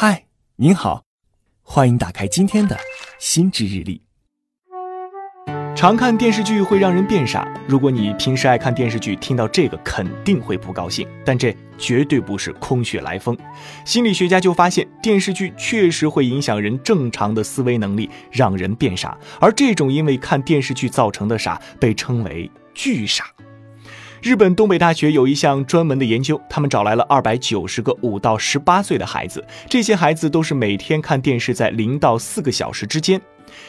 嗨，您好，欢迎打开今天的心智日历。常看电视剧会让人变傻。如果你平时爱看电视剧，听到这个肯定会不高兴。但这绝对不是空穴来风。心理学家就发现，电视剧确实会影响人正常的思维能力，让人变傻。而这种因为看电视剧造成的傻，被称为剧傻。日本东北大学有一项专门的研究，他们找来了二百九十个五到十八岁的孩子，这些孩子都是每天看电视在零到四个小时之间。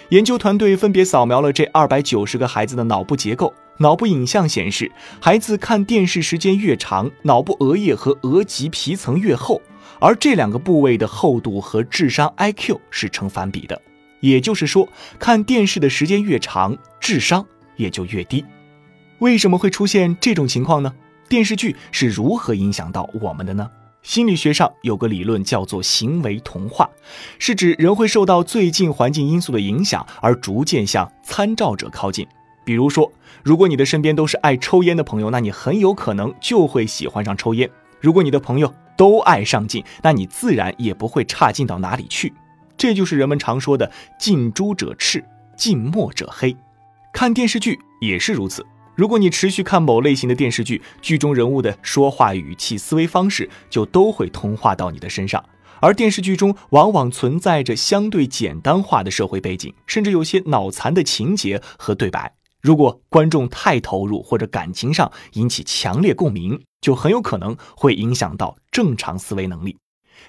研究团队分别扫描了这二百九十个孩子的脑部结构，脑部影像显示，孩子看电视时间越长，脑部额叶和额棘皮层越厚，而这两个部位的厚度和智商 IQ 是成反比的，也就是说，看电视的时间越长，智商也就越低。为什么会出现这种情况呢？电视剧是如何影响到我们的呢？心理学上有个理论叫做行为同化，是指人会受到最近环境因素的影响而逐渐向参照者靠近。比如说，如果你的身边都是爱抽烟的朋友，那你很有可能就会喜欢上抽烟；如果你的朋友都爱上进，那你自然也不会差劲到哪里去。这就是人们常说的“近朱者赤，近墨者黑”。看电视剧也是如此。如果你持续看某类型的电视剧，剧中人物的说话语气、思维方式就都会同化到你的身上。而电视剧中往往存在着相对简单化的社会背景，甚至有些脑残的情节和对白。如果观众太投入，或者感情上引起强烈共鸣，就很有可能会影响到正常思维能力。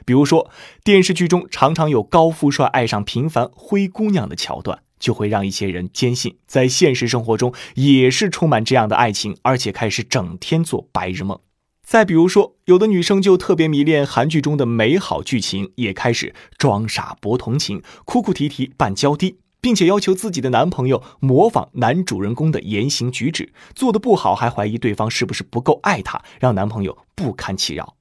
比如说，电视剧中常常有高富帅爱上平凡灰姑娘的桥段。就会让一些人坚信，在现实生活中也是充满这样的爱情，而且开始整天做白日梦。再比如说，有的女生就特别迷恋韩剧中的美好剧情，也开始装傻博同情，哭哭啼啼扮娇滴，并且要求自己的男朋友模仿男主人公的言行举止，做的不好还怀疑对方是不是不够爱她，让男朋友不堪其扰。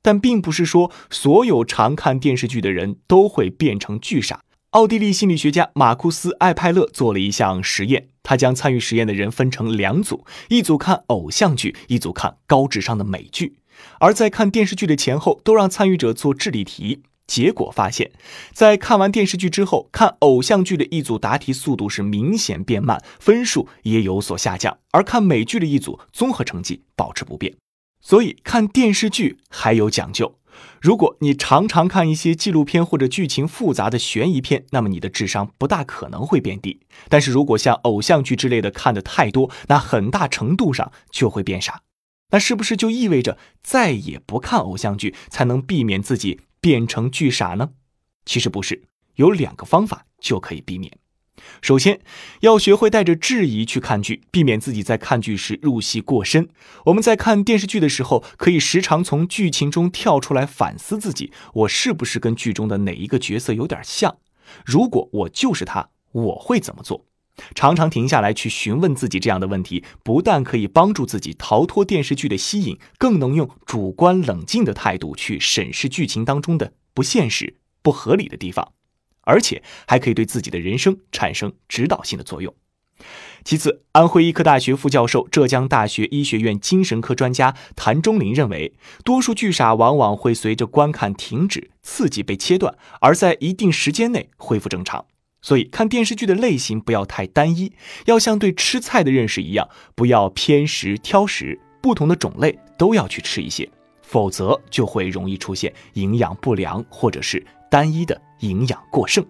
但并不是说所有常看电视剧的人都会变成巨傻。奥地利心理学家马库斯·艾派勒做了一项实验，他将参与实验的人分成两组，一组看偶像剧，一组看高智商的美剧。而在看电视剧的前后，都让参与者做智力题。结果发现，在看完电视剧之后，看偶像剧的一组答题速度是明显变慢，分数也有所下降；而看美剧的一组综合成绩保持不变。所以，看电视剧还有讲究。如果你常常看一些纪录片或者剧情复杂的悬疑片，那么你的智商不大可能会变低。但是如果像偶像剧之类的看的太多，那很大程度上就会变傻。那是不是就意味着再也不看偶像剧才能避免自己变成巨傻呢？其实不是，有两个方法就可以避免。首先，要学会带着质疑去看剧，避免自己在看剧时入戏过深。我们在看电视剧的时候，可以时常从剧情中跳出来反思自己：我是不是跟剧中的哪一个角色有点像？如果我就是他，我会怎么做？常常停下来去询问自己这样的问题，不但可以帮助自己逃脱电视剧的吸引，更能用主观冷静的态度去审视剧情当中的不现实、不合理的地方。而且还可以对自己的人生产生指导性的作用。其次，安徽医科大学副教授、浙江大学医学院精神科专家谭忠林认为，多数剧傻往往会随着观看停止、刺激被切断，而在一定时间内恢复正常。所以，看电视剧的类型不要太单一，要像对吃菜的认识一样，不要偏食挑食，不同的种类都要去吃一些，否则就会容易出现营养不良或者是。单一的营养过剩，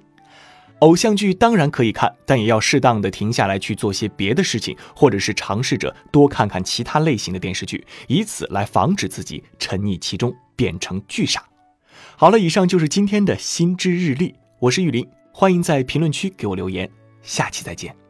偶像剧当然可以看，但也要适当的停下来去做些别的事情，或者是尝试着多看看其他类型的电视剧，以此来防止自己沉溺其中变成巨傻。好了，以上就是今天的心知日历，我是玉林，欢迎在评论区给我留言，下期再见。